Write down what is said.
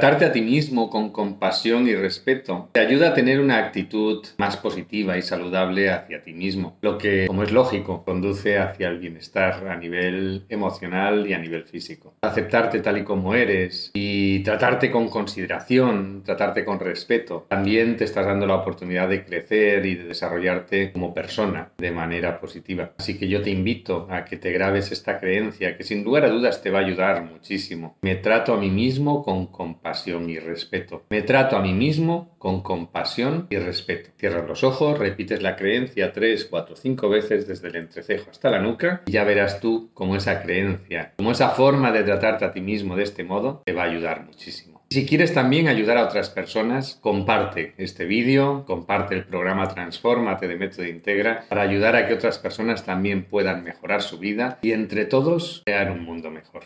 Tratarte a ti mismo con compasión y respeto te ayuda a tener una actitud más positiva y saludable hacia ti mismo, lo que, como es lógico, conduce hacia el bienestar a nivel emocional y a nivel físico. Aceptarte tal y como eres y tratarte con consideración, tratarte con respeto, también te estás dando la oportunidad de crecer y de desarrollarte como persona de manera positiva. Así que yo te invito a que te grabes esta creencia que sin lugar a dudas te va a ayudar muchísimo. Me trato a mí mismo con compasión y respeto. Me trato a mí mismo con compasión y respeto. Cierras los ojos, repites la creencia tres, cuatro, cinco veces desde el entrecejo hasta la nuca y ya verás tú cómo esa creencia, cómo esa forma de tratarte a ti mismo de este modo te va a ayudar muchísimo. Si quieres también ayudar a otras personas, comparte este vídeo, comparte el programa Transformate de Método Integra para ayudar a que otras personas también puedan mejorar su vida y entre todos crear un mundo mejor.